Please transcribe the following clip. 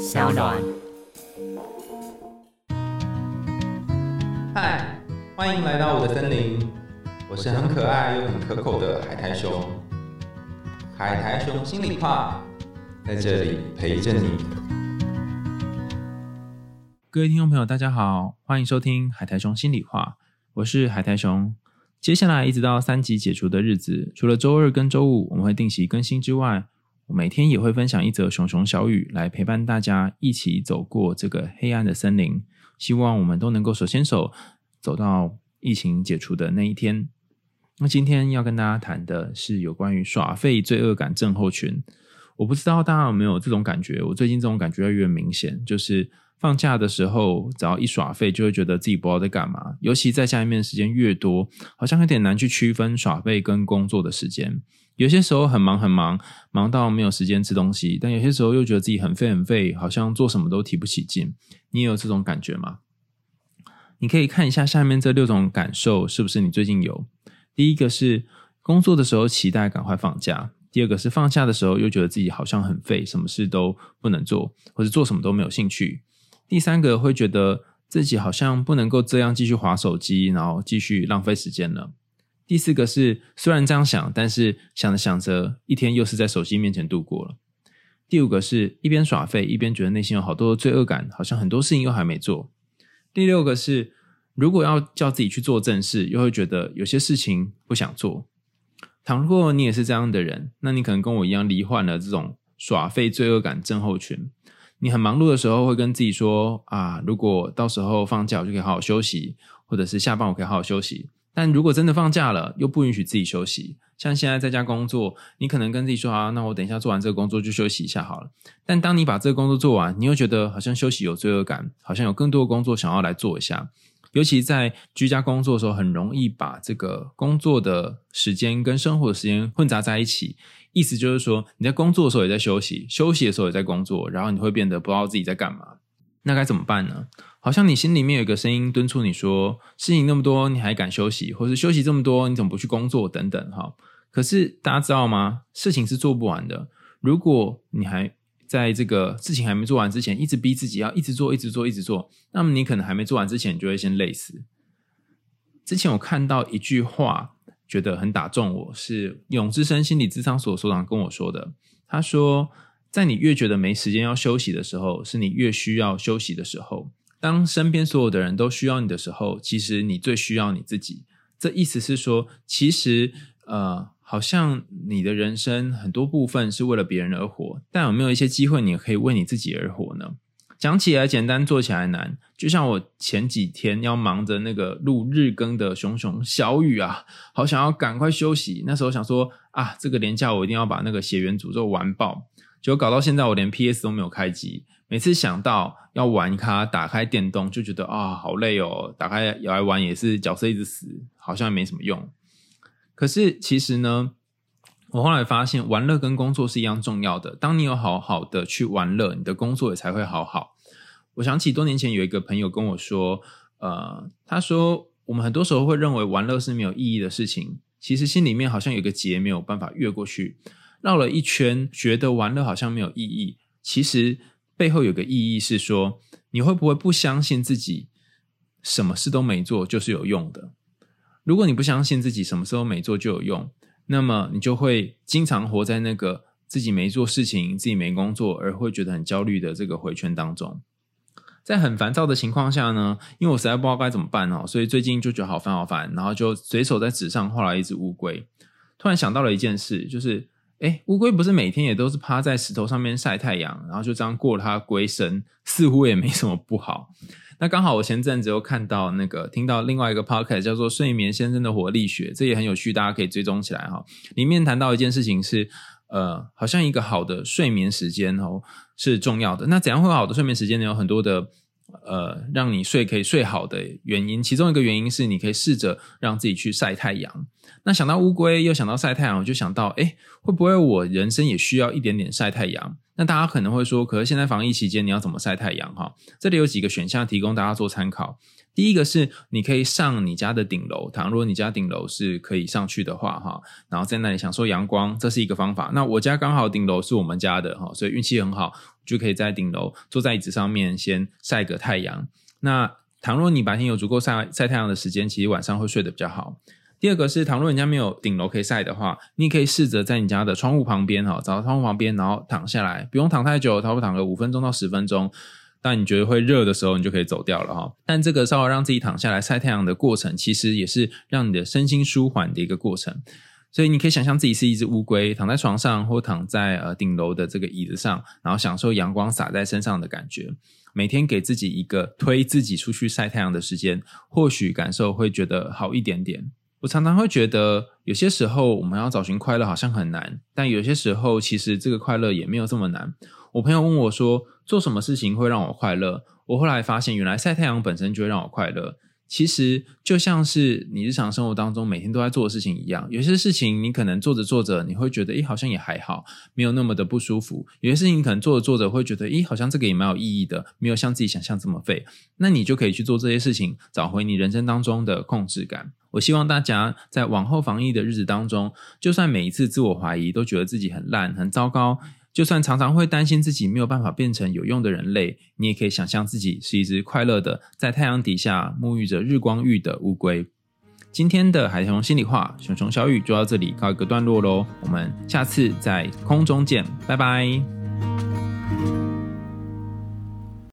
小暖。嗨，欢迎来到我的森林，我是很可爱又很可口的海苔熊。海苔熊心里话，在这里陪着你。各位听众朋友，大家好，欢迎收听海苔熊心里话，我是海苔熊。接下来一直到三级解除的日子，除了周二跟周五我们会定期更新之外，每天也会分享一则熊熊小雨来陪伴大家一起走过这个黑暗的森林。希望我们都能够手牵手走到疫情解除的那一天。那今天要跟大家谈的是有关于耍废罪恶感症候群。我不知道大家有没有这种感觉？我最近这种感觉越来越明显，就是放假的时候，只要一耍废，就会觉得自己不知道在干嘛。尤其在家里面时间越多，好像有点难去区分耍废跟工作的时间。有些时候很忙很忙，忙到没有时间吃东西；但有些时候又觉得自己很废很废，好像做什么都提不起劲。你也有这种感觉吗？你可以看一下下面这六种感受是不是你最近有？第一个是工作的时候期待赶快放假；第二个是放假的时候又觉得自己好像很废，什么事都不能做，或者做什么都没有兴趣；第三个会觉得自己好像不能够这样继续划手机，然后继续浪费时间了。第四个是，虽然这样想，但是想着想着，一天又是在手机面前度过了。第五个是一边耍废，一边觉得内心有好多的罪恶感，好像很多事情又还没做。第六个是，如果要叫自己去做正事，又会觉得有些事情不想做。倘若你也是这样的人，那你可能跟我一样罹患了这种耍废罪恶感症候群。你很忙碌的时候，会跟自己说：啊，如果到时候放假，我就可以好好休息，或者是下班我可以好好休息。但如果真的放假了，又不允许自己休息。像现在在家工作，你可能跟自己说啊，那我等一下做完这个工作就休息一下好了。但当你把这个工作做完，你又觉得好像休息有罪恶感，好像有更多的工作想要来做一下。尤其在居家工作的时候，很容易把这个工作的时间跟生活的时间混杂在一起。意思就是说，你在工作的时候也在休息，休息的时候也在工作，然后你会变得不知道自己在干嘛。那该怎么办呢？好像你心里面有一个声音敦促你说：“事情那么多，你还敢休息？或是休息这么多，你怎么不去工作？等等。”哈，可是大家知道吗？事情是做不完的。如果你还在这个事情还没做完之前，一直逼自己要一直做、一直做、一直做，那么你可能还没做完之前，你就会先累死。之前我看到一句话，觉得很打中我，是永之生心理咨商所所长跟我说的。他说：“在你越觉得没时间要休息的时候，是你越需要休息的时候。”当身边所有的人都需要你的时候，其实你最需要你自己。这意思是说，其实呃，好像你的人生很多部分是为了别人而活，但有没有一些机会你可以为你自己而活呢？讲起来简单，做起来难。就像我前几天要忙着那个录日更的熊熊小雨啊，好想要赶快休息。那时候想说啊，这个年假我一定要把那个血缘诅咒玩爆。结果搞到现在，我连 PS 都没有开机。每次想到要玩它，打开电动就觉得啊，好累哦。打开来玩也是角色一直死，好像也没什么用。可是其实呢，我后来发现，玩乐跟工作是一样重要的。当你有好好的去玩乐，你的工作也才会好好。我想起多年前有一个朋友跟我说，呃，他说我们很多时候会认为玩乐是没有意义的事情，其实心里面好像有个结没有办法越过去，绕了一圈，觉得玩乐好像没有意义。其实。背后有个意义是说，你会不会不相信自己什么事都没做就是有用的？如果你不相信自己什么时候没做就有用，那么你就会经常活在那个自己没做事情、自己没工作而会觉得很焦虑的这个回圈当中。在很烦躁的情况下呢，因为我实在不知道该怎么办哦，所以最近就觉得好烦好烦，然后就随手在纸上画了一只乌龟。突然想到了一件事，就是。哎，乌龟不是每天也都是趴在石头上面晒太阳，然后就这样过它龟生，似乎也没什么不好。那刚好我前阵子又看到那个，听到另外一个 podcast 叫做《睡眠先生的活力学》，这也很有趣，大家可以追踪起来哈。里面谈到一件事情是，呃，好像一个好的睡眠时间哦是重要的。那怎样会好的睡眠时间呢？有很多的。呃，让你睡可以睡好的原因，其中一个原因是你可以试着让自己去晒太阳。那想到乌龟，又想到晒太阳，我就想到，哎，会不会我人生也需要一点点晒太阳？那大家可能会说，可是现在防疫期间你要怎么晒太阳？哈，这里有几个选项提供大家做参考。第一个是你可以上你家的顶楼，倘若你家顶楼是可以上去的话，哈，然后在那里享受阳光，这是一个方法。那我家刚好顶楼是我们家的，哈，所以运气很好，就可以在顶楼坐在椅子上面先晒个太阳。那倘若你白天有足够晒晒太阳的时间，其实晚上会睡得比较好。第二个是，倘若人家没有顶楼可以晒的话，你可以试着在你家的窗户旁边哈，找到窗户旁边，然后躺下来，不用躺太久，差不多躺个五分钟到十分钟。当你觉得会热的时候，你就可以走掉了哈。但这个稍微让自己躺下来晒太阳的过程，其实也是让你的身心舒缓的一个过程。所以你可以想象自己是一只乌龟，躺在床上或躺在呃顶楼的这个椅子上，然后享受阳光洒在身上的感觉。每天给自己一个推自己出去晒太阳的时间，或许感受会觉得好一点点。我常常会觉得，有些时候我们要找寻快乐好像很难，但有些时候其实这个快乐也没有这么难。我朋友问我说：“做什么事情会让我快乐？”我后来发现，原来晒太阳本身就会让我快乐。其实就像是你日常生活当中每天都在做的事情一样，有些事情你可能做着做着，你会觉得，诶，好像也还好，没有那么的不舒服；有些事情可能做着做着会觉得，诶，好像这个也蛮有意义的，没有像自己想象这么废。那你就可以去做这些事情，找回你人生当中的控制感。我希望大家在往后防疫的日子当中，就算每一次自我怀疑都觉得自己很烂、很糟糕。就算常常会担心自己没有办法变成有用的人类，你也可以想象自己是一只快乐的，在太阳底下沐浴着日光浴的乌龟。今天的海豚心里话，熊熊小雨就到这里告一个段落喽，我们下次在空中见，拜拜。